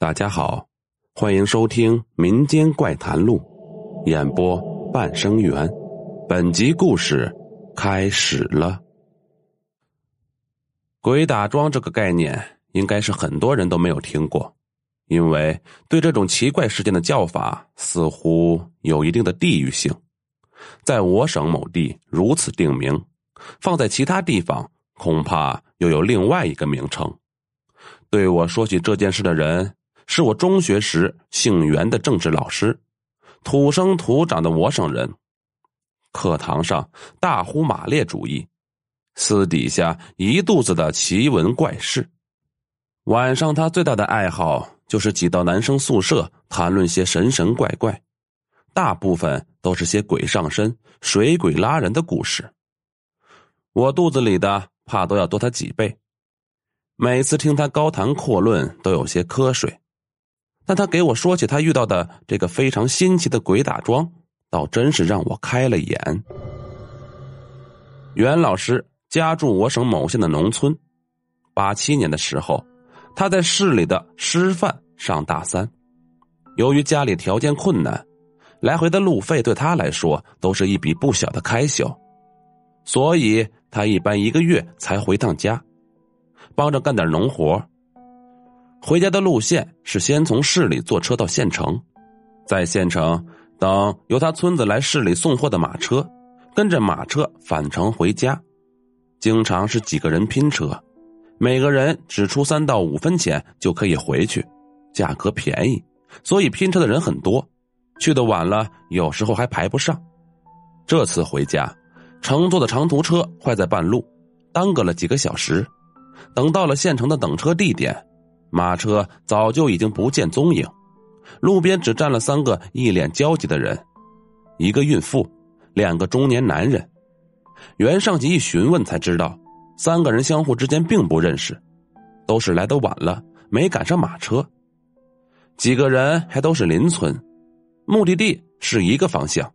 大家好，欢迎收听《民间怪谈录》，演播半生缘。本集故事开始了。鬼打桩这个概念，应该是很多人都没有听过，因为对这种奇怪事件的叫法似乎有一定的地域性。在我省某地如此定名，放在其他地方恐怕又有另外一个名称。对我说起这件事的人。是我中学时姓袁的政治老师，土生土长的我省人。课堂上大呼马列主义，私底下一肚子的奇闻怪事。晚上他最大的爱好就是挤到男生宿舍谈论些神神怪怪，大部分都是些鬼上身、水鬼拉人的故事。我肚子里的怕都要多他几倍。每次听他高谈阔论，都有些瞌睡。但他给我说起他遇到的这个非常新奇的鬼打桩，倒真是让我开了眼。袁老师家住我省某县的农村，八七年的时候，他在市里的师范上大三，由于家里条件困难，来回的路费对他来说都是一笔不小的开销，所以他一般一个月才回趟家，帮着干点农活。回家的路线是先从市里坐车到县城，在县城等由他村子来市里送货的马车，跟着马车返程回家。经常是几个人拼车，每个人只出三到五分钱就可以回去，价格便宜，所以拼车的人很多。去的晚了，有时候还排不上。这次回家，乘坐的长途车坏在半路，耽搁了几个小时。等到了县城的等车地点。马车早就已经不见踪影，路边只站了三个一脸焦急的人，一个孕妇，两个中年男人。袁尚吉一询问才知道，三个人相互之间并不认识，都是来的晚了，没赶上马车。几个人还都是邻村，目的地是一个方向，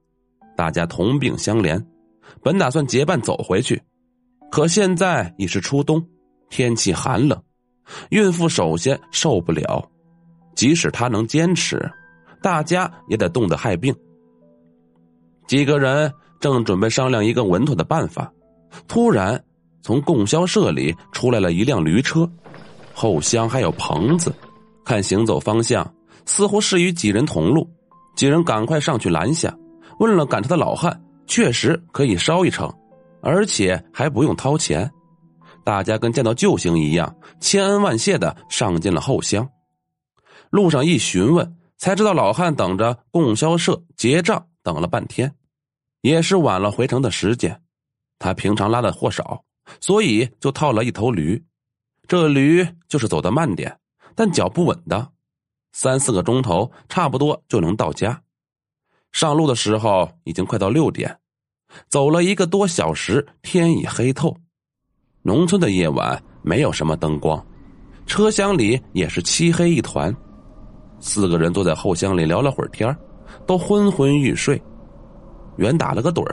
大家同病相怜，本打算结伴走回去，可现在已是初冬，天气寒冷。孕妇首先受不了，即使她能坚持，大家也得冻得害病。几个人正准备商量一个稳妥的办法，突然从供销社里出来了一辆驴车，后厢还有棚子，看行走方向似乎是与几人同路。几人赶快上去拦下，问了赶车的老汉，确实可以捎一程，而且还不用掏钱。大家跟见到救星一样，千恩万谢的上进了后厢。路上一询问，才知道老汉等着供销社结账等了半天，也是晚了回城的时间。他平常拉的货少，所以就套了一头驴。这驴就是走得慢点，但脚不稳的，三四个钟头差不多就能到家。上路的时候已经快到六点，走了一个多小时，天已黑透。农村的夜晚没有什么灯光，车厢里也是漆黑一团。四个人坐在后厢里聊了会儿天都昏昏欲睡。袁打了个盹，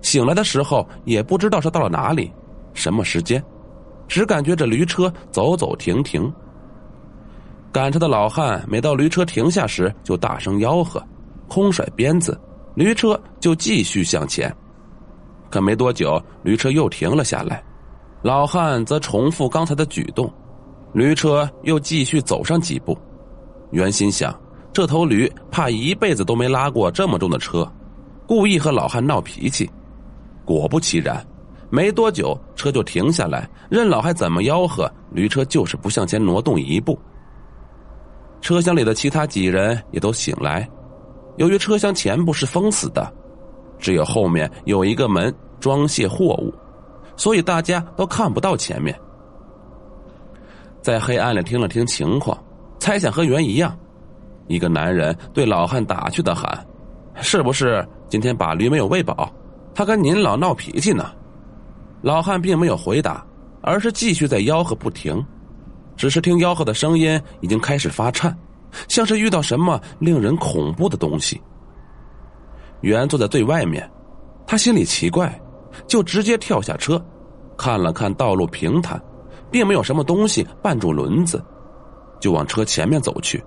醒来的时候也不知道是到了哪里，什么时间，只感觉这驴车走走停停。赶车的老汉每到驴车停下时，就大声吆喝，空甩鞭子，驴车就继续向前。可没多久，驴车又停了下来。老汉则重复刚才的举动，驴车又继续走上几步。袁心想，这头驴怕一辈子都没拉过这么重的车，故意和老汉闹脾气。果不其然，没多久车就停下来，任老汉怎么吆喝，驴车就是不向前挪动一步。车厢里的其他几人也都醒来，由于车厢前部是封死的，只有后面有一个门装卸货物。所以大家都看不到前面，在黑暗里听了听情况，猜想和原一样。一个男人对老汉打趣的喊：“是不是今天把驴没有喂饱？他跟您老闹脾气呢？”老汉并没有回答，而是继续在吆喝不停。只是听吆喝的声音已经开始发颤，像是遇到什么令人恐怖的东西。袁坐在最外面，他心里奇怪。就直接跳下车，看了看道路平坦，并没有什么东西绊住轮子。就往车前面走去。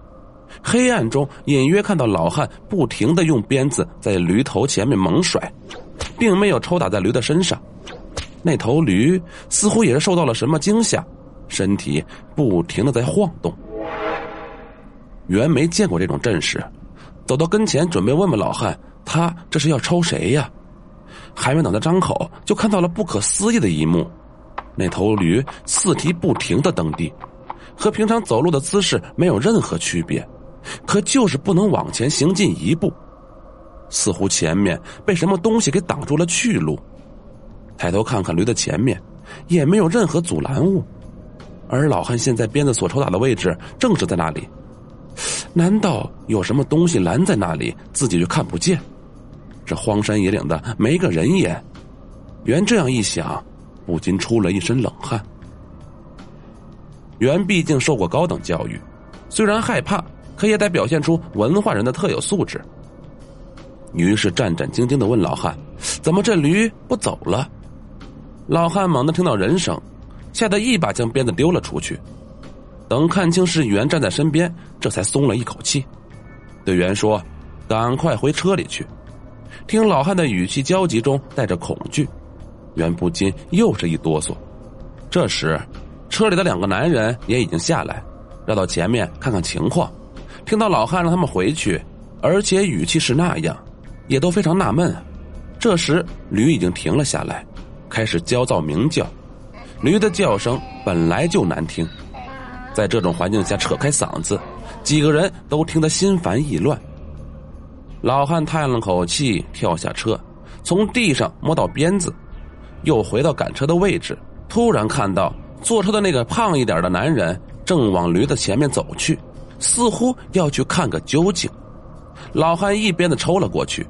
黑暗中隐约看到老汉不停的用鞭子在驴头前面猛甩，并没有抽打在驴的身上。那头驴似乎也是受到了什么惊吓，身体不停的在晃动。袁没见过这种阵势，走到跟前准备问问老汉，他这是要抽谁呀？还没等他张口，就看到了不可思议的一幕：那头驴四蹄不停的蹬地，和平常走路的姿势没有任何区别，可就是不能往前行进一步，似乎前面被什么东西给挡住了去路。抬头看看驴的前面，也没有任何阻拦物，而老汉现在鞭子所抽打的位置正是在那里。难道有什么东西拦在那里，自己就看不见？这荒山野岭的没个人烟。袁这样一想，不禁出了一身冷汗。袁毕竟受过高等教育，虽然害怕，可也得表现出文化人的特有素质。于是战战兢兢的问老汉：“怎么这驴不走了？”老汉猛地听到人声，吓得一把将鞭子丢了出去。等看清是袁站在身边，这才松了一口气，对袁说：“赶快回车里去。”听老汉的语气焦急中带着恐惧，袁不禁又是一哆嗦。这时，车里的两个男人也已经下来，绕到前面看看情况。听到老汉让他们回去，而且语气是那样，也都非常纳闷。这时，驴已经停了下来，开始焦躁鸣叫。驴的叫声本来就难听。在这种环境下扯开嗓子，几个人都听得心烦意乱。老汉叹了口气，跳下车，从地上摸到鞭子，又回到赶车的位置。突然看到坐车的那个胖一点的男人正往驴的前面走去，似乎要去看个究竟。老汉一鞭子抽了过去，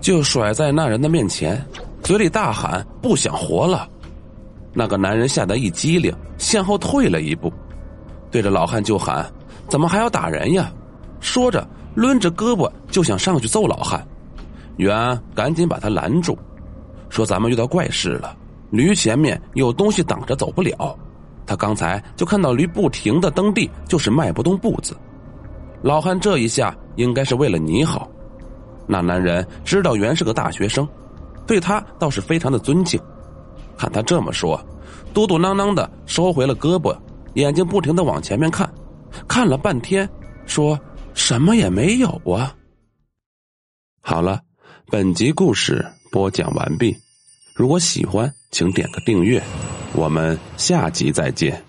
就甩在那人的面前，嘴里大喊：“不想活了！”那个男人吓得一激灵，向后退了一步。对着老汉就喊：“怎么还要打人呀？”说着，抡着胳膊就想上去揍老汉。袁赶紧把他拦住，说：“咱们遇到怪事了，驴前面有东西挡着，走不了。他刚才就看到驴不停的蹬地，就是迈不动步子。”老汉这一下应该是为了你好。那男人知道袁是个大学生，对他倒是非常的尊敬。看他这么说，嘟嘟囔囔的收回了胳膊。眼睛不停的往前面看，看了半天，说什么也没有啊。好了，本集故事播讲完毕。如果喜欢，请点个订阅。我们下集再见。